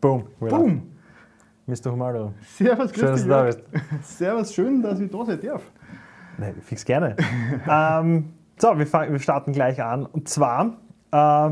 Boom. Boom. Mr. Humaldo. Servus, Schön, dass du da bist. Servus, schön, dass ich da sein darf. Nee, fix gerne. ähm, so, wir, wir starten gleich an. Und zwar, äh,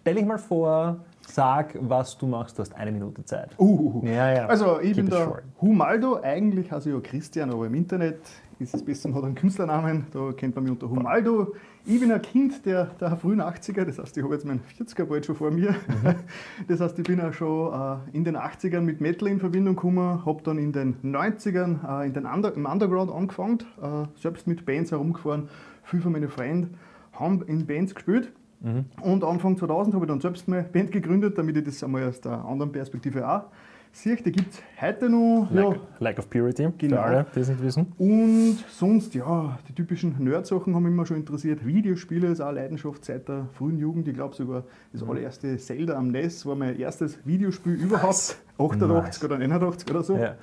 stell dich mal vor, sag, was du machst. Du hast eine Minute Zeit. Uh. Ja, ja. Also, ich Keep bin der short. Humaldo. Eigentlich heiße ich ja Christian, aber im Internet ist es besser, man hat einen Künstlernamen. Da kennt man mich unter Humaldo. Ich bin ein Kind der, der frühen 80er, das heißt, ich habe jetzt meinen 40er bald schon vor mir. Mhm. Das heißt, ich bin auch schon äh, in den 80ern mit Metal in Verbindung gekommen, habe dann in den 90ern äh, in den Under im Underground angefangen, äh, selbst mit Bands herumgefahren. Viele von meinen Freunden haben in Bands gespielt. Mhm. Und Anfang 2000 habe ich dann selbst meine Band gegründet, damit ich das einmal aus der anderen Perspektive auch sehe. Die gibt es heute noch. Lack, Ja. Lack of Purity, Genau. für alle, die es nicht wissen. Und sonst, ja, die typischen Nerd-Sachen haben mich immer schon interessiert. Videospiele ist auch eine Leidenschaft seit der frühen Jugend. Ich glaube sogar, das Mhm. allererste Zelda am NES war mein erstes Videospiel überhaupt. 88 oder 89 oder so. Ja.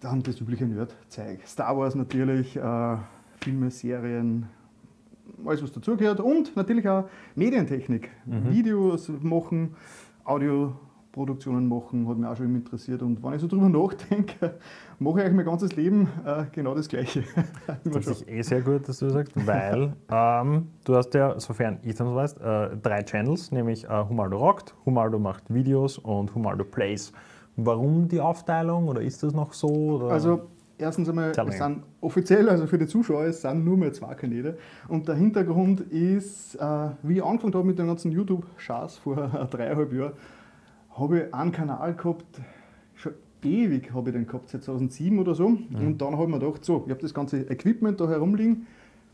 Dann das übliche Nerd-Zeug. Star Wars natürlich, äh, Filme, Serien, alles was dazugehört. Und natürlich auch Medientechnik. Mhm. Videos machen, Audioproduktionen machen, hat mich auch schon immer interessiert. Und wenn ich so drüber nachdenke, mache ich eigentlich mein ganzes Leben äh, genau das Gleiche. Das ist eh sehr gut, dass du das sagst, weil ähm, du hast ja, sofern ich das weiß, äh, drei Channels, nämlich äh, Humaldo Rockt, Humaldo macht Videos und Humaldo Plays. Warum die Aufteilung oder ist das noch so? Oder? Also erstens einmal, Tell es sind offiziell, also für die Zuschauer, es sind nur mehr zwei Kanäle. Und der Hintergrund ist, äh, wie ich angefangen habe mit dem ganzen YouTube-Schaß vor dreieinhalb Jahren, habe ich einen Kanal gehabt, schon ewig habe ich den gehabt, seit 2007 oder so. Mhm. Und dann habe ich mir gedacht, so, ich habe das ganze Equipment da herumliegen,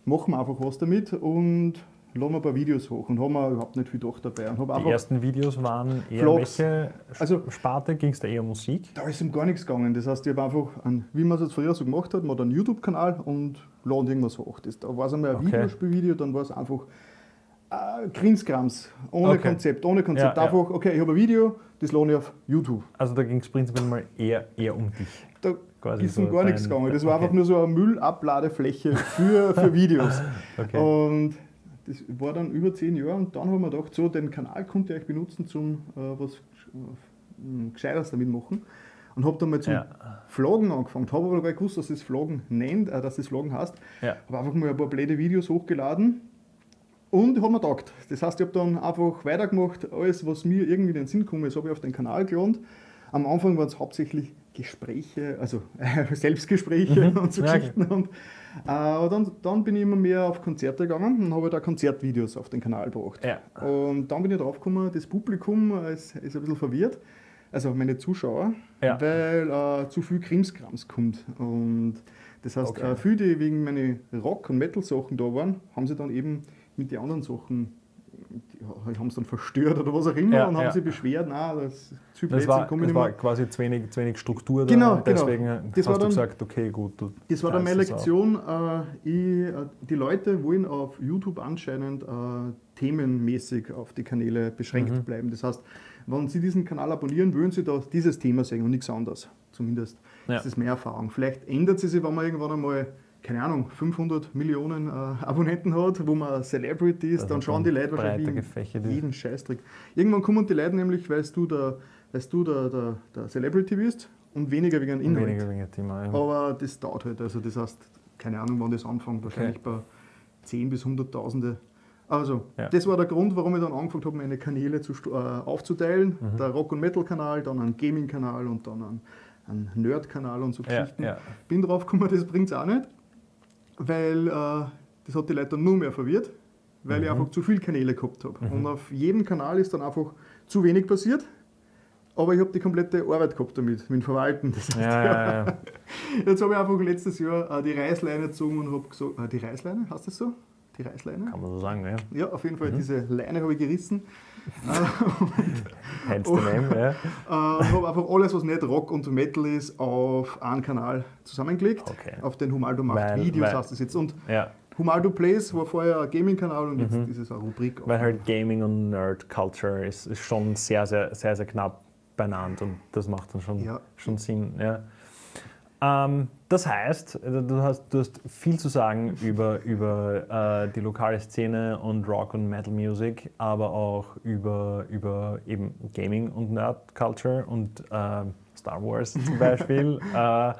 machen wir einfach was damit und laden wir ein paar Videos hoch. Und haben überhaupt nicht viel gedacht dabei. Und die ersten Videos waren eher Vlogs. welche Also- Sparte? Ging es da eher um Musik? Da ist um gar nichts gegangen. Das heißt, ich habe einfach, einen, wie man es jetzt früher so gemacht hat, man hat einen YouTube-Kanal und laden irgendwas hoch. Das, da war es einmal ein Okay. Videospielvideo, dann war es einfach äh, Grinskrams, ohne Okay. Konzept, ohne Konzept. Ja, ja. einfach, okay, ich habe ein Video, das lade ich auf YouTube. Also da ging es prinzipiell mal eher, eher um dich. Da Quasi ist so um gar nichts gegangen. Das war okay. einfach nur so eine Müllabladefläche für, für Videos. Okay. Und das war dann über zehn Jahre und dann haben wir gedacht, so, den Kanal konnte ich benutzen zum äh, was äh, Gescheites damit machen. Und habe dann mal zum Ja. Vloggen angefangen. Habe aber gar nicht gewusst, dass das Vloggen nennt, äh, dass das Vloggen heißt. Ja. Habe einfach mal ein paar blöde Videos hochgeladen und hat mir gedacht. Das heißt, ich habe dann einfach weitergemacht, alles, was mir irgendwie in den Sinn gekommen ist, habe ich auf den Kanal geladen. Am Anfang waren es hauptsächlich Gespräche, also Selbstgespräche Mhm. und so Ja, Geschichten. Und, äh, aber dann, dann bin ich immer mehr auf Konzerte gegangen und habe da Konzertvideos auf den Kanal gebracht. Ja. Und dann bin ich drauf gekommen, das Publikum äh, ist, ist ein bisschen verwirrt, also meine Zuschauer, Ja. weil äh, zu viel Krimskrams kommt. Und das heißt, Okay. äh, viele, die wegen meine Rock- und Metal-Sachen da waren, haben sie dann eben mit den anderen Sachen, haben es dann verstört oder was auch immer Ja, und haben ja. sich beschwert, na, das zu Das Blödsinn, war, komm ich das nicht war quasi zu wenig, zu wenig Struktur da. Genau, genau. Deswegen Das hast war du dann- gesagt, okay, gut. Du Das war dann meine. Lektion. Äh, ich, äh, die Leute wollen auf YouTube anscheinend äh, themenmäßig auf die Kanäle beschränkt Mhm. bleiben. Das heißt, wenn Sie diesen Kanal abonnieren, wollen Sie da dieses Thema sehen und nichts anderes. Zumindest Ja. ist meine Erfahrung. Vielleicht ändert sie sich, wenn man irgendwann einmal, keine Ahnung, 500 Millionen äh, Abonnenten hat, wo man Celebrity ist, Also dann schauen die Leute wahrscheinlich ist. jeden Scheißtrick. Irgendwann kommen die Leute nämlich, weil du der, weil du der, der, der Celebrity bist und weniger wegen einem Inhalt. Weniger wegen dem Thema. Ja. Aber das dauert halt. Also das heißt, keine Ahnung, wann das anfängt. Wahrscheinlich bei 10 bis 100.000. Also, Ja. das war der Grund, warum ich dann angefangen habe, meine Kanäle zu, äh, aufzuteilen. Mhm. Der Rock- und Metal-Kanal, dann einen Gaming-Kanal und dann einen, einen Nerd-Kanal und so Ja, Geschichten. ja. Bin drauf gekommen, das bringt es auch nicht, weil äh, das hat die Leute dann nur mehr verwirrt, weil ich Mhm. einfach zu viele Kanäle gehabt habe. Und auf jedem Kanal ist dann einfach zu wenig passiert. Aber ich habe die komplette Arbeit gehabt damit, mit dem Verwalten. Das heißt, Ja, ja, ja. Jetzt habe ich einfach letztes Jahr äh, die Reißleine gezogen und habe gesagt, äh, die Reißleine, heißt das so? Die Reißleine? Kann man so sagen, ja. Ja, auf jeden Fall, Mhm. diese Leine habe ich gerissen. Oh. the name, ja. Äh, und habe einfach alles, was nicht Rock und Metal ist, auf einen Kanal zusammengelegt. Okay. Auf den Humaldo macht Weil- Videos, weil- heißt das jetzt. Und ja. Humaldo Plays war vorher ein Gaming-Kanal und jetzt ist es eine Rubrik. Mhm. Weil halt Gaming und Nerd Culture ist, ist schon sehr, sehr, sehr, sehr knapp beieinander und das macht dann schon, Ja. schon Sinn. Ja. Ähm, das heißt, du hast, du hast viel zu sagen über, über äh, die lokale Szene und Rock und Metal Music, aber auch über, über eben Gaming und Nerd Culture und äh, Star Wars zum Beispiel. äh,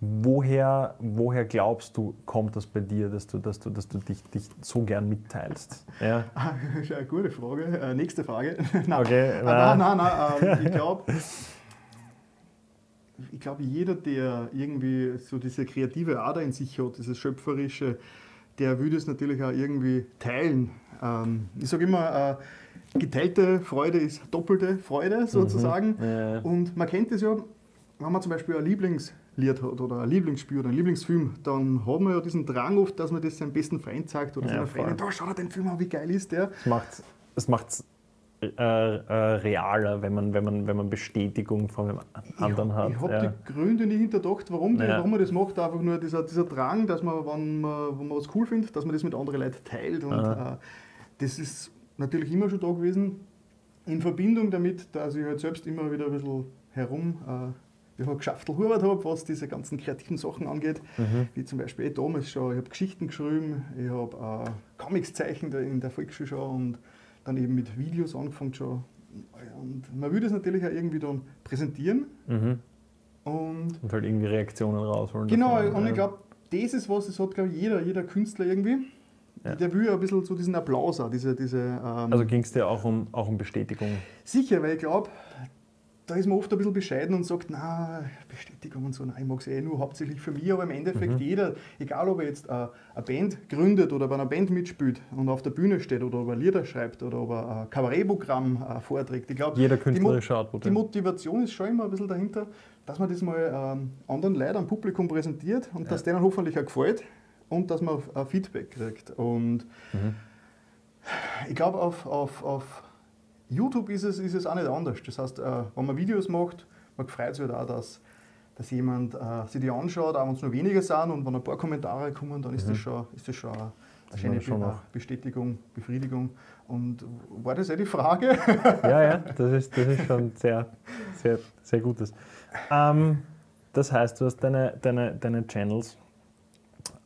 woher, woher glaubst du, kommt das bei dir, dass du, dass du, dass du dich, dich so gern mitteilst? Ja? Eine gute Frage. Äh, nächste Frage. nein, okay, nein, nein, nein, nein. ich glaube, ich glaube, jeder, der irgendwie so diese kreative Ader in sich hat, dieses Schöpferische, der würde es natürlich auch irgendwie teilen. Ähm, ich sage immer, äh, geteilte Freude ist doppelte Freude mhm. sozusagen. Mhm. Ja. Und man kennt es ja, wenn man zum Beispiel ein Lieblingslied hat oder ein Lieblingsspiel oder ein Lieblingsfilm, dann hat man ja diesen Drang oft, dass man das seinem besten Freund sagt oder ja, seiner Freundin, da schau dir den Film an, wie geil ist der. Es macht es äh, äh, realer, wenn man, wenn, man, wenn man Bestätigung von dem anderen ja, hat. Ich habe ja. die Gründe nicht hinterdacht, warum, die, ja. warum man das macht. Einfach nur dieser, dieser Drang, dass man, wenn man, wenn man was cool findet, dass man das mit anderen Leuten teilt. Und äh, das ist natürlich immer schon da gewesen. In Verbindung damit, dass ich halt selbst immer wieder ein bisschen herum äh, ich habe geschaftelhubert habe, was diese ganzen kreativen Sachen angeht, mhm. wie zum Beispiel eh damals schon, ich habe Geschichten geschrieben, ich habe äh, Comics zeichnet in der Volksschule schon und dann eben mit Videos angefangen schon. Und man würde es natürlich auch irgendwie dann präsentieren. Mhm. Und, und, halt irgendwie Reaktionen rausholen. Genau, davon, und ich glaube, das ist was, das hat, glaube ich, jeder, jeder Künstler irgendwie. Ja. Der will ja ein bisschen so diesen Applaus auch, diese, diese ähm Also ging es dir auch um, auch um Bestätigung? Sicher, weil ich glaube, da ist man oft ein bisschen bescheiden und sagt, na, Bestätigung und so, nein, ich mag es eh nur hauptsächlich für mich, aber im Endeffekt mhm. jeder, egal ob er jetzt eine Band gründet oder bei einer Band mitspielt und auf der Bühne steht oder ob er Lieder schreibt oder ob er ein Kabarettprogramm äh, vorträgt, ich glaube, jeder künstlerische Output. Die Motivation ist schon immer ein bisschen dahinter, dass man das mal ähm, anderen Leuten am Publikum präsentiert und ja. dass denen hoffentlich auch gefällt und dass man Feedback kriegt. Und mhm. ich glaube, auf, auf, auf YouTube ist es, ist es auch nicht anders. Das heißt, äh, wenn man Videos macht, man freut sich halt auch, dass, dass jemand äh, sich die anschaut, auch wenn es nur wenige sind und wenn ein paar Kommentare kommen, dann ist, mhm. das, schon, ist das schon eine, schöne schon Be Bestätigung, Befriedigung. Und war das eh die Frage? Ja, ja, das ist, das ist schon sehr, sehr, sehr Gutes. Ähm, das heißt, du hast deine, deine, deine Channels,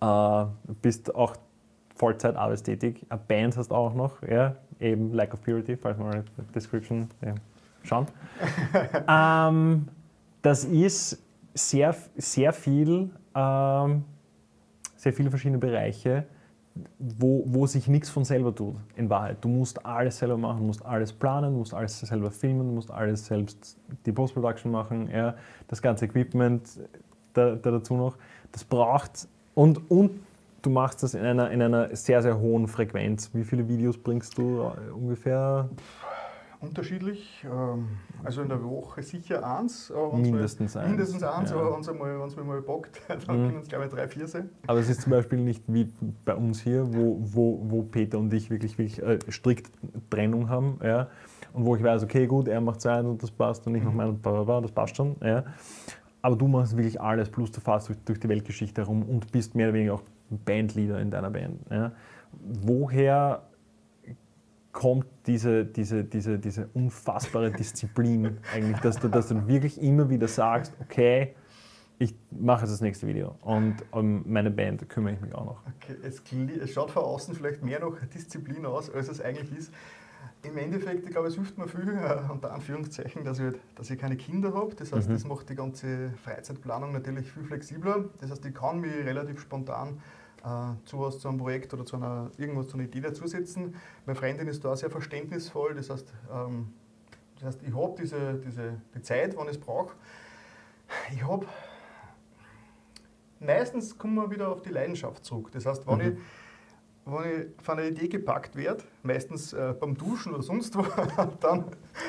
äh, bist auch Vollzeit arbeitstätig, eine Band hast du auch noch, ja, eben Lack of Purity, falls man mal Description ja, schauen. ähm, das ist sehr, sehr viel, ähm, sehr viele verschiedene Bereiche, wo, wo sich nichts von selber tut, in Wahrheit. Du musst alles selber machen, musst alles planen, musst alles selber filmen, musst alles selbst die Post-Production machen, ja, das ganze Equipment da, da dazu noch. Das braucht und, und du machst das in einer, in einer sehr, sehr hohen Frequenz. Wie viele Videos bringst du äh, ungefähr? Unterschiedlich. Ähm, also in der Woche sicher eins. Mindestens eins. Mindestens eins, ja. aber wenn es mal, mal bockt, dann mhm. können es glaube ich drei, vier sein. Aber es ist zum Beispiel nicht wie bei uns hier, wo, wo, wo Peter und ich wirklich, wirklich äh, strikt Trennung haben. Ja? Und wo ich weiß, okay, gut, er macht sein und das passt und ich mache mhm. mein und das passt schon. Ja? Aber du machst wirklich alles, plus du fährst durch, die Weltgeschichte herum und bist mehr oder weniger auch Bandleader in deiner Band. Ja. Woher kommt diese, diese, diese, diese unfassbare Disziplin eigentlich, dass du, dass du wirklich immer wieder sagst, okay, ich mache jetzt das nächste Video und um meine Band kümmere ich mich auch noch. Okay, es, es schaut von außen vielleicht mehr nach Disziplin aus, als es eigentlich ist. Im Endeffekt, ich glaube, es hilft mir viel, äh, unter Anführungszeichen, dass ich, halt, dass ich keine Kinder habe. Das heißt, mhm. das macht die ganze Freizeitplanung natürlich viel flexibler. Das heißt, ich kann mich relativ spontan äh, zu was, zu einem Projekt oder zu einer, irgendwas zu einer Idee dazusetzen. Meine Freundin ist da sehr verständnisvoll, das heißt, ähm, das heißt ich habe diese, diese, die Zeit, wann ich es brauche. Ich habe, meistens kommen wir wieder auf die Leidenschaft zurück. Das heißt, wenn mhm. ich wenn ich von einer Idee gepackt werde, meistens äh, beim Duschen oder sonst wo, dann,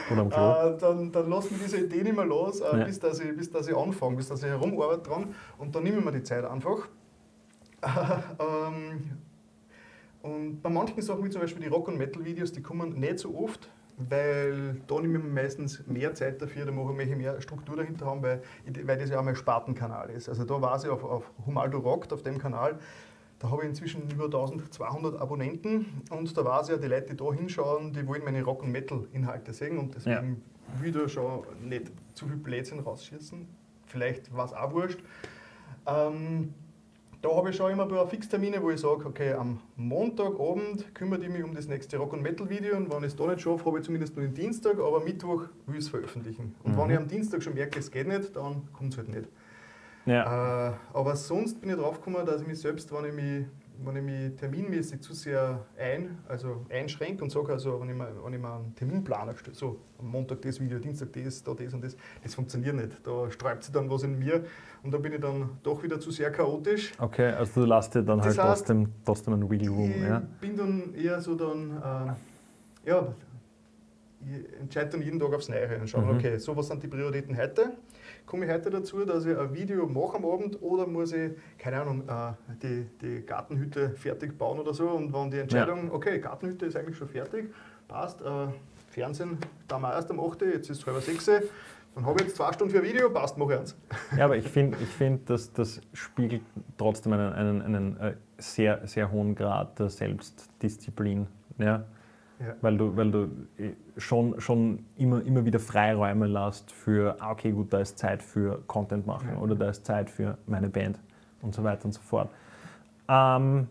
äh, dann, dann lasse ich diese Idee nicht mehr los, äh, ja. bis, dass ich, bis dass ich anfange, bis dass ich herumarbeite dran und dann nehme ich mir die Zeit einfach. ähm, und bei manchen Sachen, wie zum Beispiel die Rock- und Metal-Videos, die kommen nicht so oft, weil da nehme ich mir meistens mehr Zeit dafür, da mache ich mehr Struktur dahinter haben, weil, weil das ja auch mein Spartenkanal ist. Also da war ich auf, auf Humaldo Rockt, auf dem Kanal, da habe ich inzwischen über 1200 Abonnenten und da weiß ich ja, die Leute, die da hinschauen, die wollen meine Rock- und Metal-Inhalte sehen und deswegen ja. da schon nicht zu viel Blödsinn rausschießen. Vielleicht war es auch wurscht. Ähm, da habe ich schon immer ein paar Fixtermine, wo ich sage, okay, am Montagabend kümmere ich mich um das nächste Rock- und Metal-Video und wenn ich es da nicht schaffe, habe ich zumindest nur den Dienstag, aber Mittwoch will ich es veröffentlichen. Und Mhm. wenn ich am Dienstag schon merke, es geht nicht, dann kommt es halt nicht. Ja. Äh, aber sonst bin ich drauf gekommen, dass ich mich selbst, wenn ich mich, wenn ich mich terminmäßig zu sehr ein, also einschränke und sage, also wenn ich, mir, wenn ich mir einen Terminplaner stelle, so am Montag das Video, Dienstag das, da das und das, das funktioniert nicht. Da sträubt sich dann was in mir und da bin ich dann doch wieder zu sehr chaotisch. Okay, also du lässt dir dann Das halt heißt, trotzdem, trotzdem einen Wiggle Room. Ich Ja? bin dann eher so dann, äh, ja, ich entscheide dann jeden Tag aufs Neue und schaue, Mhm. okay, so was sind die Prioritäten heute? Komme ich heute dazu, dass ich ein Video mache am Abend oder muss ich, keine Ahnung, äh, die, die Gartenhütte fertig bauen oder so und wenn die Entscheidung, okay, Gartenhütte ist eigentlich schon fertig, passt, äh, Fernsehen, da wir erst am 8., jetzt ist es halb 6, dann habe ich jetzt zwei Stunden für ein Video, passt, mache ich eins. Ja, aber ich finde, ich find, dass das spiegelt trotzdem einen, einen, einen äh, sehr, sehr hohen Grad der Selbstdisziplin. Ja? Ja. Weil du, weil du äh, schon, schon immer, immer wieder Freiräume lässt für, ah, okay, gut, da ist Zeit für Content machen Ja. oder da ist Zeit für meine Band und so weiter und so fort. Ähm,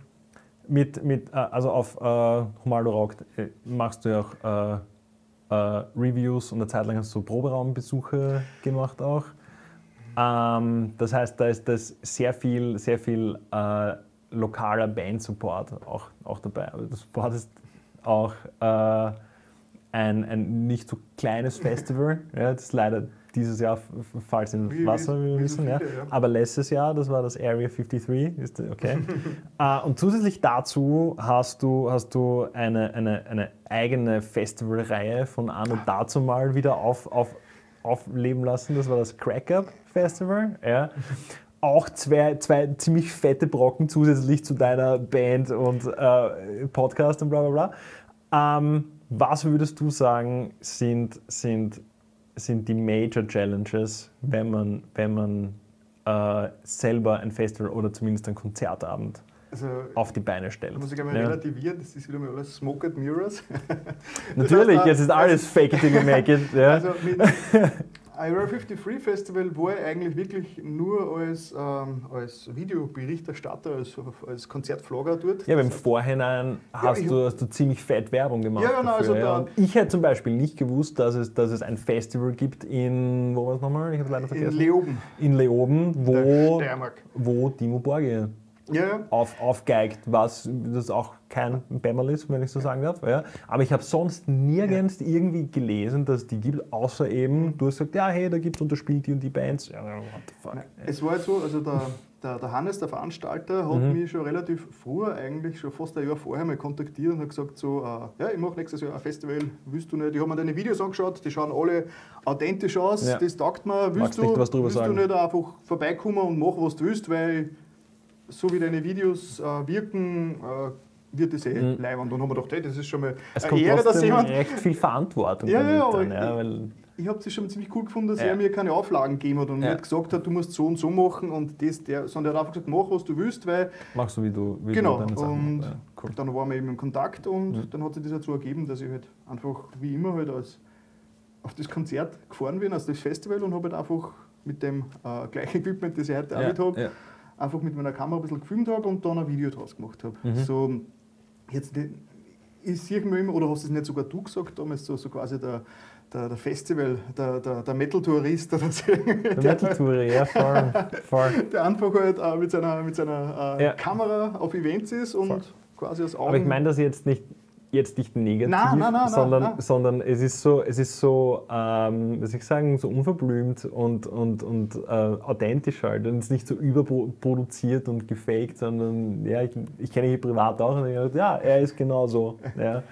mit, mit, äh, also auf äh, Humaldo Rockt äh, machst du ja auch äh, äh, Reviews und eine Zeit lang hast du Proberaumbesuche gemacht auch. Ähm, das heißt, da ist das sehr viel, sehr viel äh, lokaler Band-Support auch, auch dabei. Also du supportest auch äh, ein, ein nicht so kleines Festival. ja, das ist leider dieses Jahr falls ins Wie- Wasser, wie wir wissen. so Ja. viele, ja. Aber letztes Jahr, das war das Area 53, ist okay. äh, und zusätzlich dazu hast du, hast du eine, eine, eine eigene Festivalreihe von Anno dazu mal wieder auf, auf, aufleben lassen. Das war das Crack Up Festival. Ja. Auch zwei, zwei ziemlich fette Brocken zusätzlich zu deiner Band und äh, Podcast und bla bla bla. Ähm, was würdest du sagen, sind, sind, sind die Major Challenges, wenn man, wenn man äh, selber ein Festival oder zumindest einen Konzertabend Also, auf die Beine stellt? muss ich gleich mal Ja. relativieren, das ist wieder mal alles Smoke and Mirrors. Natürlich, Das heißt, jetzt ist alles fake it till you make it. Ja. Also mit Ira 53 Festival war ich eigentlich wirklich nur als, ähm, als Videoberichterstatter, als, als Konzertvlogger dort. Ja, aber im Vorhinein hast, ich- du, hast du ziemlich fett Werbung gemacht. Ja, genau, dafür, also Und ich hätte zum Beispiel nicht gewusst, dass es, dass es ein Festival gibt in, wo war es nochmal? Ich habe leider in vergessen. Leoben, in Leoben, wo, wo Timo Borgia Ja, ja. auf, aufgeigt, was das auch kein Bämmerl ist, wenn ich so sagen darf. Ja. Aber ich habe sonst nirgends irgendwie gelesen, dass die gibt, außer eben, du hast gesagt, ja, hey, da gibt es und da spielt die und die Bands. Ja, what the fuck. Nein, Es war halt so, also der, der, der Hannes, der Veranstalter, hat Mhm. mich schon relativ früher, eigentlich schon fast ein Jahr vorher mal kontaktiert und hat gesagt so, äh, ja, ich mache nächstes Jahr ein Festival, willst du nicht? Ich habe mir deine Videos angeschaut, die schauen alle authentisch aus, Ja. das taugt mir, willst, Magst du, nicht was drüber willst sagen? du nicht einfach vorbeikommen und mach, was du willst, weil so wie deine Videos äh, wirken, äh, wird das eh Mhm. leibend. Und dann haben wir gedacht, hey, das ist schon mal Es eine Ehre, dass jemand recht viel Verantwortung Ja, ja, dann, ja, weil ich habe es schon ziemlich cool gefunden, dass Ja. er mir keine Auflagen gegeben hat und Ja. nicht gesagt hat, du musst so und so machen und das, der, sondern er hat einfach gesagt, mach was du willst, weil machst du, wie du, wie Genau, du und. Ja, cool. dann waren wir eben in Kontakt und Mhm. dann hat sich das dazu ergeben, dass ich halt einfach wie immer halt als auf das Konzert gefahren bin, also das Festival und habe halt einfach mit dem äh, gleichen Equipment, das ich heute auch Ja, mit habe. Einfach mit meiner Kamera ein bisschen gefilmt habe und dann ein Video draus gemacht habe. Mhm. So, jetzt, ich sehe mir immer, oder hast du es nicht sogar du gesagt damals, so, so quasi der, der, der Festival, der, der, der Metal-Tourist oder so. Der Metal-Tour, ja, voll. voll. der einfach halt äh, mit seiner, mit seiner äh, Ja. Kamera auf Events ist und Voll. quasi als Augen... Aber ich meine das jetzt nicht, jetzt nicht negativ, Nein, nein, nein, sondern, sondern es ist so, es ist so ähm, soll ich sagen, so unverblümt und, und, und äh, authentisch halt. Und es ist nicht so überproduziert und gefaked, sondern ja, ich, ich kenne ihn privat auch und ich dachte, ja, er ist genau so. Ja.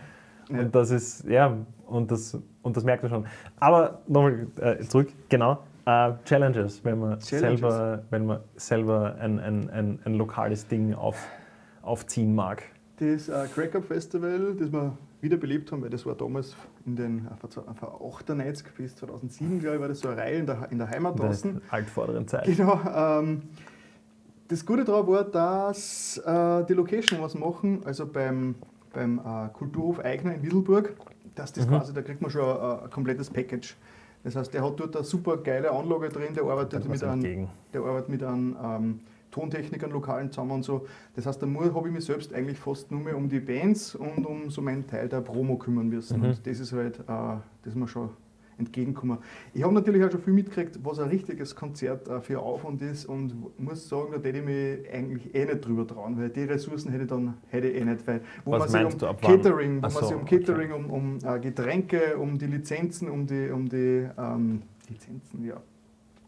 Ja. Und das ist, ja, und das, und das merkt man schon. Aber nochmal äh, zurück, genau. Äh, Challenges, wenn man Challenges. selber, wenn man selber ein, ein, ein, ein lokales Ding auf, aufziehen mag. Das äh, Crack Up Festival, das wir wiederbelebt haben, weil das war damals in den äh, von 1998 bis 2007, glaube ich, war das so eine Reihe in der, in der Heimat In der draußen. altvorderen Zeit. Genau. Ähm, das Gute daran war, dass äh, die Location was machen, also beim, beim äh, Kulturhof Eigner in Wieselburg, dass das Mhm. quasi, da kriegt man schon äh, ein komplettes Package. Das heißt, der hat dort eine super geile Anlage drin, der arbeitet, mit einem, der arbeitet mit einem ähm, Tontechnikern lokalen zusammen und so. Das heißt, da habe ich mich selbst eigentlich fast nur mehr um die Bands und um so meinen Teil der Promo kümmern müssen. Mhm. Und das ist halt, äh, das ist mir schon entgegengekommen. Ich habe natürlich auch schon viel mitgekriegt, was ein richtiges Konzert äh, für Aufwand ist und muss sagen, da hätte ich mich eigentlich eh nicht drüber trauen, weil die Ressourcen hätte ich dann hätte ich eh nicht, weil wo Was man sich um du? Catering, wo Ach man so, sich um okay. Catering, um, um äh, Getränke, um die Lizenzen, um die, um die ähm, Lizenzen, ja.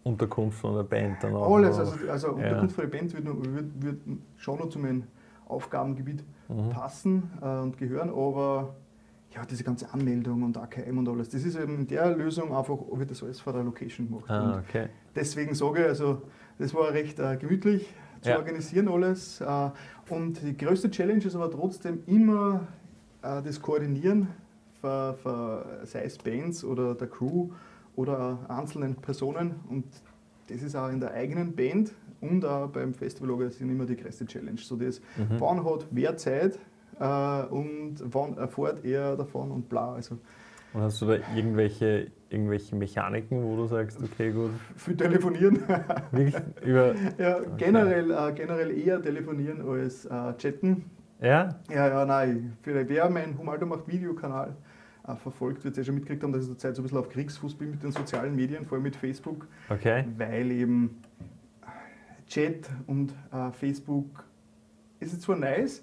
Unterkunft von der Band dann auch. Alles, also, also Unterkunft für die Band wird, wird, wird schon noch zu meinem Aufgabengebiet Mhm. passen äh, und gehören, aber ja, diese ganze Anmeldung und AKM und alles, das ist eben in der Lösung einfach, wird das alles vor der Location gemacht. Ah, okay. deswegen sage ich, also das war recht äh, gemütlich zu Ja. organisieren alles. Äh, und die größte Challenge ist aber trotzdem immer äh, das Koordinieren, für, für, sei es Bands oder der Crew oder einzelnen Personen. Und das ist auch in der eigenen Band und auch beim Festival organisieren immer die größte Challenge. So das, Mhm. wann hat wer Zeit äh, und wann erfährt er davon und bla. Also Und hast du da irgendwelche, irgendwelche Mechaniken, wo du sagst, okay, gut, viel telefonieren. wirklich über. Ja, generell, äh, generell eher telefonieren als äh, chatten. Ja? Ja, ja, nein. Für wer mein Humaldo macht Videokanal verfolgt, wird ja schon mitgekriegt haben, dass ich zurzeit so ein bisschen auf Kriegsfuß bin mit den sozialen Medien, vor allem mit Facebook, Okay. weil eben Chat und äh, Facebook ist zwar nice,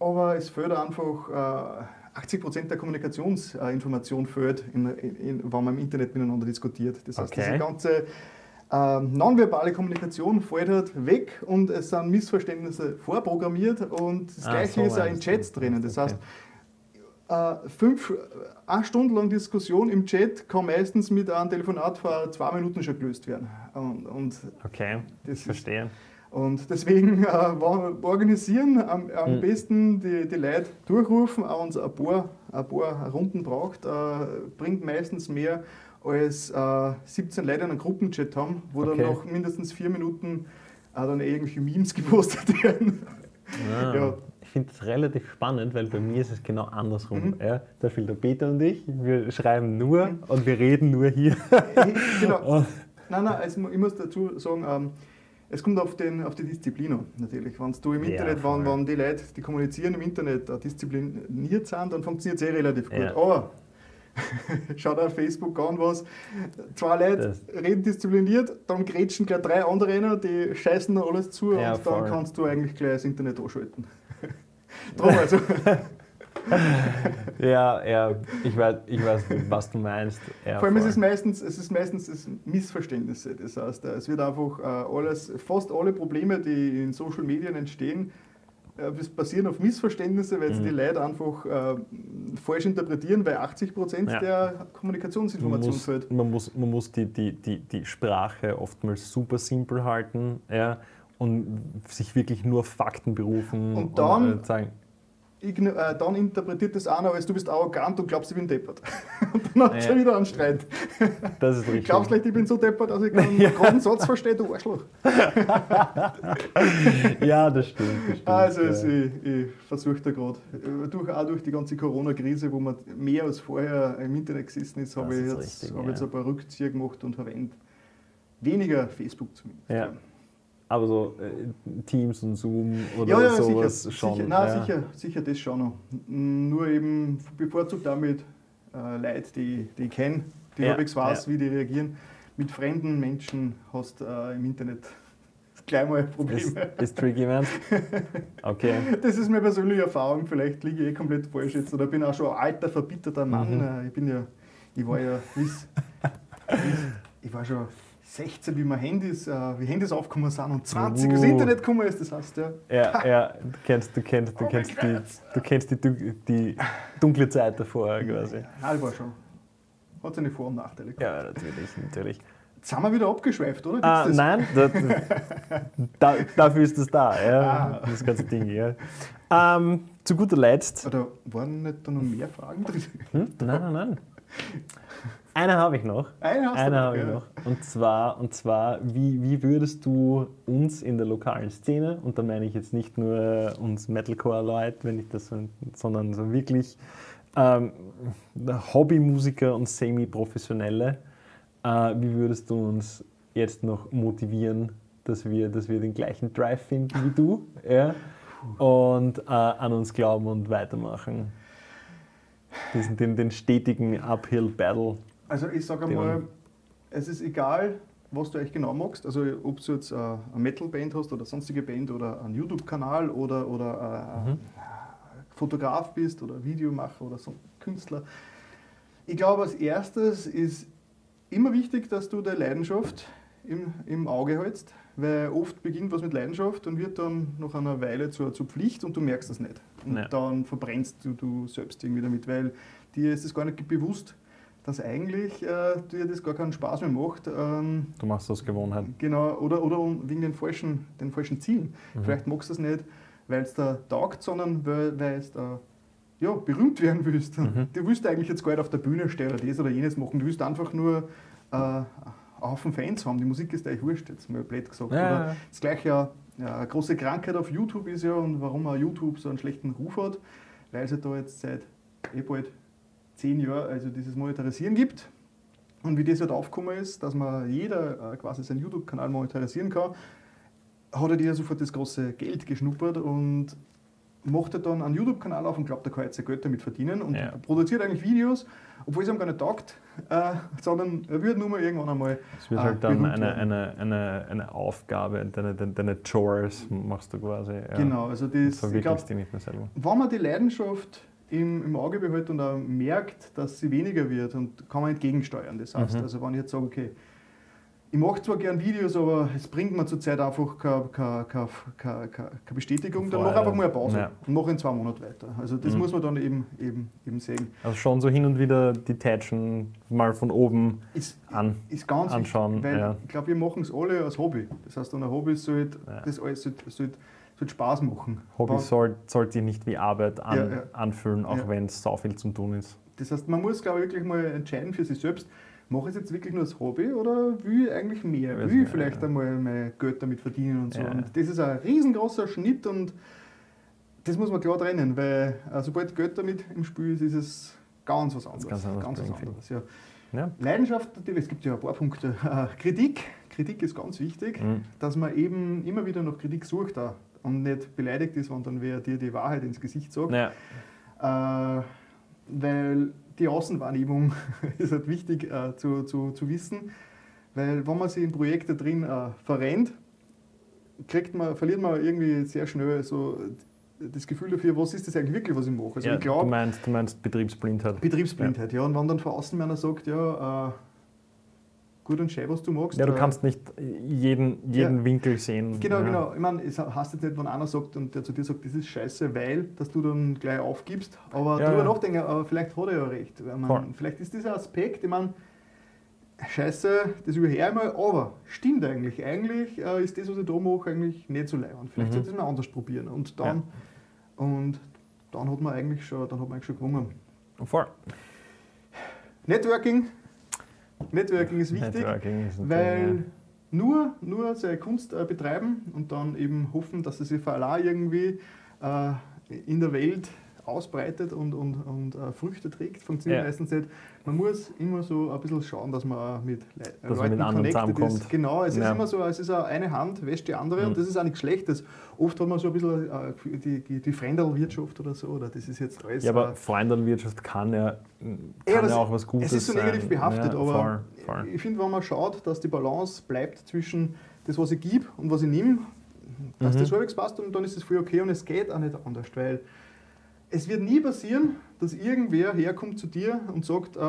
aber es fehlt einfach, äh, 80% der Kommunikationsinformation fehlt, in, in, wenn man im Internet miteinander diskutiert. Das heißt, Okay. diese ganze ähm, nonverbale Kommunikation fällt halt weg und es sind Missverständnisse vorprogrammiert und das Ah, Gleiche so ist auch in. Chats drinnen. Das Okay. Äh, fünf, eine Stunde lang Diskussion im Chat kann meistens mit einem Telefonat vor zwei Minuten schon gelöst werden. Und, und, Okay, Das ich ist- verstehe. und deswegen äh, organisieren, am, am Mhm. besten die, die Leute durchrufen, auch uns ein paar, ein paar Runden braucht, äh, bringt meistens mehr als äh, 17 Leute in einem Gruppenchat haben, wo Okay. dann nach mindestens vier Minuten äh, dann irgendwelche Memes gepostet werden. Ah, Ja. Ich finde das relativ spannend, weil bei mir ist es genau andersrum. Mhm. Ja, da fehlt der Peter und ich, wir schreiben nur und wir reden nur hier. genau. Und, Nein, nein, also ich muss dazu sagen, ähm, es kommt auf, den, auf die Disziplin an, natürlich. Wenn du im Ja, Internet, wenn, wenn die Leute, die kommunizieren im Internet, äh, diszipliniert sind, dann funktioniert es eh relativ gut. Ja. Aber schaut auf Facebook an, was zwei Leute Das- reden diszipliniert, dann grätschen gleich drei andere rein, die scheißen dann alles zu Ja, und dann voll. kannst du eigentlich gleich das Internet anschalten. Drum also. ja, ja, ich weiß, ich weiß, was du meinst. Ja, Vor allem ist voll. es meistens, es ist meistens das Missverständnisse. Das heißt, äh, es wird einfach äh, alles, fast alle Probleme, die in Social Medien entstehen, äh, das basieren auf Missverständnisse, weil sie Mhm. die Leute einfach äh, falsch interpretieren, weil 80 Prozent Ja. der Kommunikationsinformation fehlt. man muss, man muss die, die, die, die Sprache oftmals super simpel halten ja, und sich wirklich nur auf Fakten berufen Und dann- äh, sagen, Igno äh, dann interpretiert das einer als du bist arrogant und glaubst, ich bin deppert. und dann hat es Ja. schon wieder einen Streit. das ist richtig. Glaubst vielleicht, ich bin so deppert, dass ich keinen Ja. geraden Satz verstehe, du Arschloch. ja, das stimmt. Das stimmt Also ja. ich, ich versuche da gerade, durch, auch durch die ganze Corona-Krise, wo man mehr als vorher im Internet gesessen ist, habe ich, jetzt, richtig, habe ja. jetzt ein paar Rückzieher gemacht und verwende weniger Facebook zumindest. Ja. Aber so äh, Teams und Zoom oder ja, ja, sowas sicher, schon. sicher, nein, ja. sicher, sicher das schon noch. Nur eben bevorzugt damit äh, Leute, die, die ich kenne, die Ja, halbwegs weiß, ja. wie die reagieren. Mit fremden Menschen hast du äh, im Internet gleich mal Ist, Probleme. ist tricky, meinst Okay. Das ist meine persönliche Erfahrung. Vielleicht liege ich eh komplett falsch jetzt. Oder bin auch schon ein alter, verbitterter Mann. Mhm. Äh, Ich bin ja, ich war ja, ich war schon 16, wie wir Handys, äh, wie Handys aufgekommen sind und 20 das Uh. Internet gekommen ist. Das heißt, ja. Ja, ja, du kennst, du kennst, du Oh kennst, die, du kennst die, die dunkle Zeit davor quasi. Nein, ich war schon. Hat seine Vor- und Nachteile gehabt. Ja, natürlich, natürlich. Jetzt sind wir wieder abgeschweift, oder? Ah, das? nein, da, da, dafür ist das da, ja, Ah. das ganze Ding. Ja. Ähm, zu guter Letzt. Oder waren nicht da noch mehr Fragen drin? Hm? Nein, nein, nein. Eine habe ich noch. Eine Eine habe ich ja. noch. Und zwar, und zwar wie, wie würdest du uns in der lokalen Szene, und da meine ich jetzt nicht nur uns Metalcore-Leute, wenn ich das, so- sondern so wirklich ähm, Hobbymusiker und Semi-Professionelle, Äh, wie würdest du uns jetzt noch motivieren, dass wir, dass wir den gleichen Drive finden wie du ja? und äh, an uns glauben und weitermachen? Diesen, den, den stetigen Uphill-Battle. Also ich sage einmal, es ist egal, was du eigentlich genau magst. Also ob du jetzt äh, eine Metal-Band hast oder sonstige Band oder einen YouTube-Kanal oder, oder äh, mhm. Fotograf bist oder Videomacher oder so Künstler. Ich glaube, als erstes ist immer wichtig, dass du deine Leidenschaft im, im Auge hältst, weil oft beginnt was mit Leidenschaft und wird dann nach einer Weile zur, zur Pflicht und du merkst es nicht. Und ja. dann verbrennst du, du selbst irgendwie damit, weil dir ist es gar nicht bewusst, dass eigentlich äh, dir das gar keinen Spaß mehr macht. Ähm, du machst das Gewohnheit. Genau, oder, oder wegen den falschen, den falschen Zielen. Mhm. Vielleicht magst du es nicht, weil es da taugt, sondern weil, es da ja, berühmt werden willst. Mhm. Du willst eigentlich jetzt gar nicht auf der Bühne stehen oder das oder jenes machen. Du willst einfach nur äh, Haufen Fans haben. Die Musik ist eigentlich wurscht, jetzt mal blöd gesagt. Ja, oder das gleiche ja, ja, eine große Krankheit auf YouTube ist ja und warum auch YouTube so einen schlechten Ruf hat, weil ja da jetzt seit eh bald zehn Jahren also dieses Monetarisieren gibt. Und wie das halt aufgekommen ist, dass man jeder äh, quasi seinen YouTube-Kanal monetarisieren kann, hat er dir sofort das große Geld geschnuppert und macht er dann einen YouTube-Kanal auf und glaubt, er kann jetzt sein Geld damit verdienen und ja. produziert eigentlich Videos, obwohl es ihm gar nicht taugt, äh, sondern er wird nur mal irgendwann einmal. Es wird äh, halt dann eine, eine, eine, eine Aufgabe, deine, deine, Chores machst du quasi. Ja. Genau, also das. Verwirklichst die nicht mehr selber. Wenn man die Leidenschaft im, im Auge behält und auch merkt, dass sie weniger wird und kann man entgegensteuern. Das heißt, mhm. also wenn ich jetzt sage, okay, ich mache zwar gern Videos, aber es bringt mir zurzeit einfach keine, keine, keine, keine Bestätigung, dann mache einfach mal eine Pause ja. und mache in zwei Monaten weiter. Also das mhm. muss man dann eben, eben, eben sehen. Also schon so hin und wieder Detachen mal von oben ist, an, ist ganz anschauen. Wichtig, weil ja. ich glaube, wir machen es alle als Hobby. Das heißt, ein Hobby sollte, ja. das alles sollte, sollte sollte Spaß machen. Hobby sollte soll sich nicht wie Arbeit an, ja, ja. anfühlen, auch ja. wenn es so viel zum tun ist. Das heißt, man muss, glaube ich, wirklich mal entscheiden für sich selbst, mache ich es jetzt wirklich nur als Hobby oder will ich eigentlich mehr? Will ich vielleicht einmal mein Geld damit verdienen und so. Und das ist ein riesengroßer Schnitt und das muss man klar trennen, weil äh, sobald Geld damit im Spiel ist, ist es ganz was anderes. Ganz, anders ganz was anderes ja. Ja. Leidenschaft natürlich, es gibt ja ein paar Punkte. Kritik, Kritik ist ganz wichtig, mhm. dass man eben immer wieder nach Kritik sucht. Auch und nicht beleidigt ist, wenn dann wer dir die Wahrheit ins Gesicht sagt. Ja. Äh, weil die Außenwahrnehmung ist halt wichtig äh, zu, zu, zu wissen, weil wenn man sich in Projekte drin äh, verrennt, kriegt man, verliert man irgendwie sehr schnell so das Gefühl dafür, was ist das eigentlich wirklich, was ich mache. Also ja, ich glaub, du, meinst, du meinst Betriebsblindheit. Betriebsblindheit, ja. ja. Und wenn dann von außen einer sagt, ja, äh, gut und schön, was du magst. Ja, du kannst nicht jeden, jeden ja, Winkel sehen. Genau, ja. genau. Ich meine, es heißt jetzt nicht, wenn einer sagt und der zu dir sagt, das ist scheiße, weil, dass du dann gleich aufgibst. Aber ja, darüber ja. nachdenken, aber vielleicht hat er ja recht. Meine, vielleicht ist dieser Aspekt, ich meine, scheiße, das überhöre ich mal, aber stimmt eigentlich. Eigentlich äh, ist das, was ich da mache, eigentlich nicht so leibend. Vielleicht mhm. sollte ich es mal anders probieren. Und dann, und dann hat man eigentlich schon, dann hat man eigentlich schon gewonnen. Voll. Networking Networking ist wichtig, Networking ist weil nur, nur seine Kunst äh, betreiben und dann eben hoffen, dass es für Allah irgendwie äh, in der Welt ausbreitet und, und, und äh, Früchte trägt, funktioniert ja. meistens nicht. Man muss immer so ein bisschen schauen, dass man mit Le dass Leuten man mit connected ist. Genau, es ja. ist immer so, es ist eine Hand wäscht die andere mhm. und das ist auch nichts Schlechtes. Oft hat man so ein bisschen äh, die, die, Fremdelwirtschaft oder so, oder das ist jetzt alles. Ja, aber äh, Fremdelwirtschaft kann ja, kann ja, ja, auch was Gutes sein. Es ist so negativ behaftet, aber voll, voll. ich finde, wenn man schaut, dass die Balance bleibt zwischen das, was ich gebe und was ich nehme, dass mhm. das halbwegs passt und dann ist es voll okay und es geht auch nicht anders, weil es wird nie passieren, dass irgendwer herkommt zu dir und sagt, äh,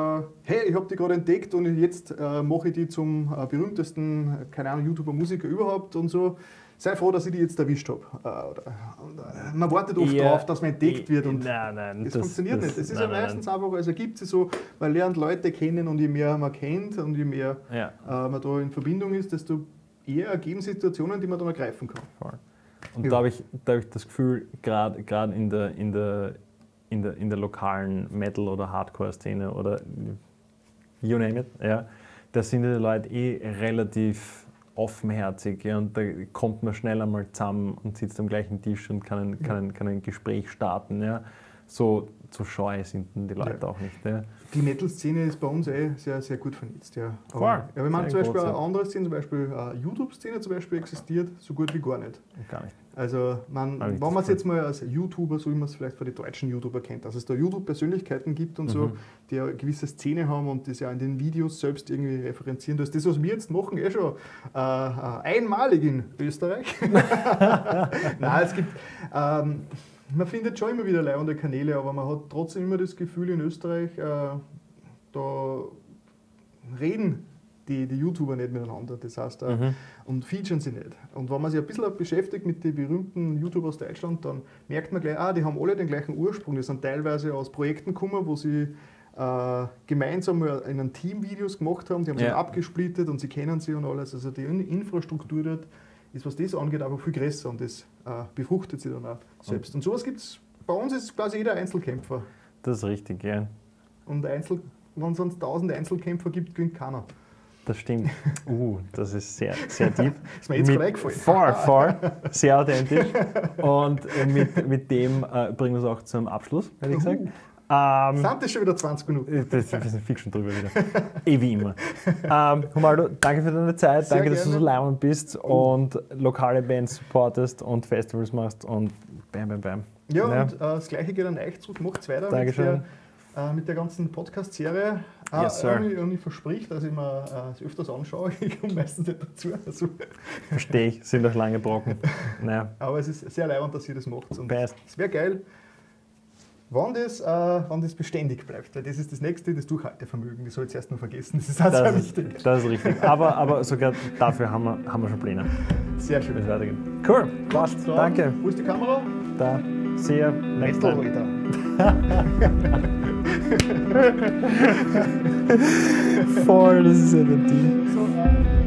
hey, ich habe dich gerade entdeckt und jetzt äh, mache ich dich zum äh, berühmtesten, keine Ahnung, YouTuber, Musiker überhaupt und so. Sei froh, dass ich dich jetzt erwischt habe. Äh, äh, man wartet oft ja, darauf, dass man entdeckt wird und nein, nein, das, das funktioniert das, nicht. Es ist nein, ja meistens nein. einfach, also gibt es so, man lernt Leute kennen und je mehr man kennt und je mehr ja. Äh, man da in Verbindung ist, desto eher ergeben Situationen, die man dann ergreifen kann. Voll. Und ja. da habe ich, hab ich das Gefühl, gerade in der, in, der, in, der, in der lokalen Metal- oder Hardcore-Szene oder you name it, ja, da sind die Leute eh relativ offenherzig ja, und da kommt man schnell einmal zusammen und sitzt am gleichen Tisch und kann ein, kann ein, kann ein Gespräch starten. Ja. So, so scheu sind denn die Leute auch nicht. Ja. Die Metal-Szene ist bei uns eh sehr, sehr gut vernetzt. Ja. Aber, ja, wenn man zum Beispiel eine ja. andere Szene, zum Beispiel eine YouTube-Szene zum Beispiel existiert, so gut wie gar nicht. Gar nicht. Also man, wenn man es jetzt mal als YouTuber, so wie man es vielleicht von den deutschen YouTuber kennt, dass es da YouTube-Persönlichkeiten gibt und so, Mhm. die eine gewisse Szene haben und das ja in den Videos selbst irgendwie referenzieren. Das ist das, was wir jetzt machen, eh schon äh, äh, einmalig in Österreich. Nein, es gibt, ähm, man findet schon immer wieder leibende Kanäle, aber man hat trotzdem immer das Gefühl in Österreich, äh, da reden die, die YouTuber nicht miteinander. Das heißt, äh, Mhm. und featuren sie nicht. Und wenn man sich ein bisschen beschäftigt mit den berühmten YouTubern aus Deutschland, dann merkt man gleich, ah, die haben alle den gleichen Ursprung. Die sind teilweise aus Projekten gekommen, wo sie äh, gemeinsam in einem Team Videos gemacht haben, die haben sich Ja. abgesplittet und sie kennen sie und alles. Also die In- Infrastruktur dort ist, was das angeht, einfach viel größer und das äh, befruchtet sie dann auch selbst. Und sowas gibt es, bei uns ist quasi jeder Einzelkämpfer. Das ist richtig, ja. Und Einzel, wenn es sonst tausende Einzelkämpfer gibt, gewinnt keiner. Das stimmt. Uh, das ist sehr, sehr deep. Ist mir jetzt Mit- eingefallen. Voll, voll. Sehr authentisch. Und äh, mit, mit dem äh, bringen wir es auch zum Abschluss, hätte ich gesagt. Ähm, Sind das schon wieder 20 Minuten? das, wir sind fix schon drüber wieder. eh wie immer. Ähm, Humaldo, danke für deine Zeit. Sehr danke, dass du so gerne. leibend bist und lokale Bands supportest und Festivals machst und bam, bam, bam. Ja, Ja. und äh, das gleiche geht an euch zurück. Macht weiter mit Dankeschön. der, äh, mit der ganzen Podcast-Serie. Äh, Yes, sir. und, ich, und ich versprich, dass ich mir äh, das öfters anschaue. Ich komme meistens nicht dazu. Also, Verstehe ich, sind auch lange Brocken. Naja, aber es ist sehr leibend, dass ihr das macht. Und Best. es wäre geil, wenn das, äh, wenn das beständig bleibt. Weil das ist das nächste, das Durchhaltevermögen. Das soll ich zuerst noch vergessen. Das ist auch sehr das ist, wichtig. das ist richtig. Aber, aber sogar dafür haben wir, haben wir schon Pläne, Sehr wie schön. es weitergeht. Cool, passt. Dann, Danke. Wo ist die Kamera? Da, see you next time. Voll, das ist ja der Deal. So, äh,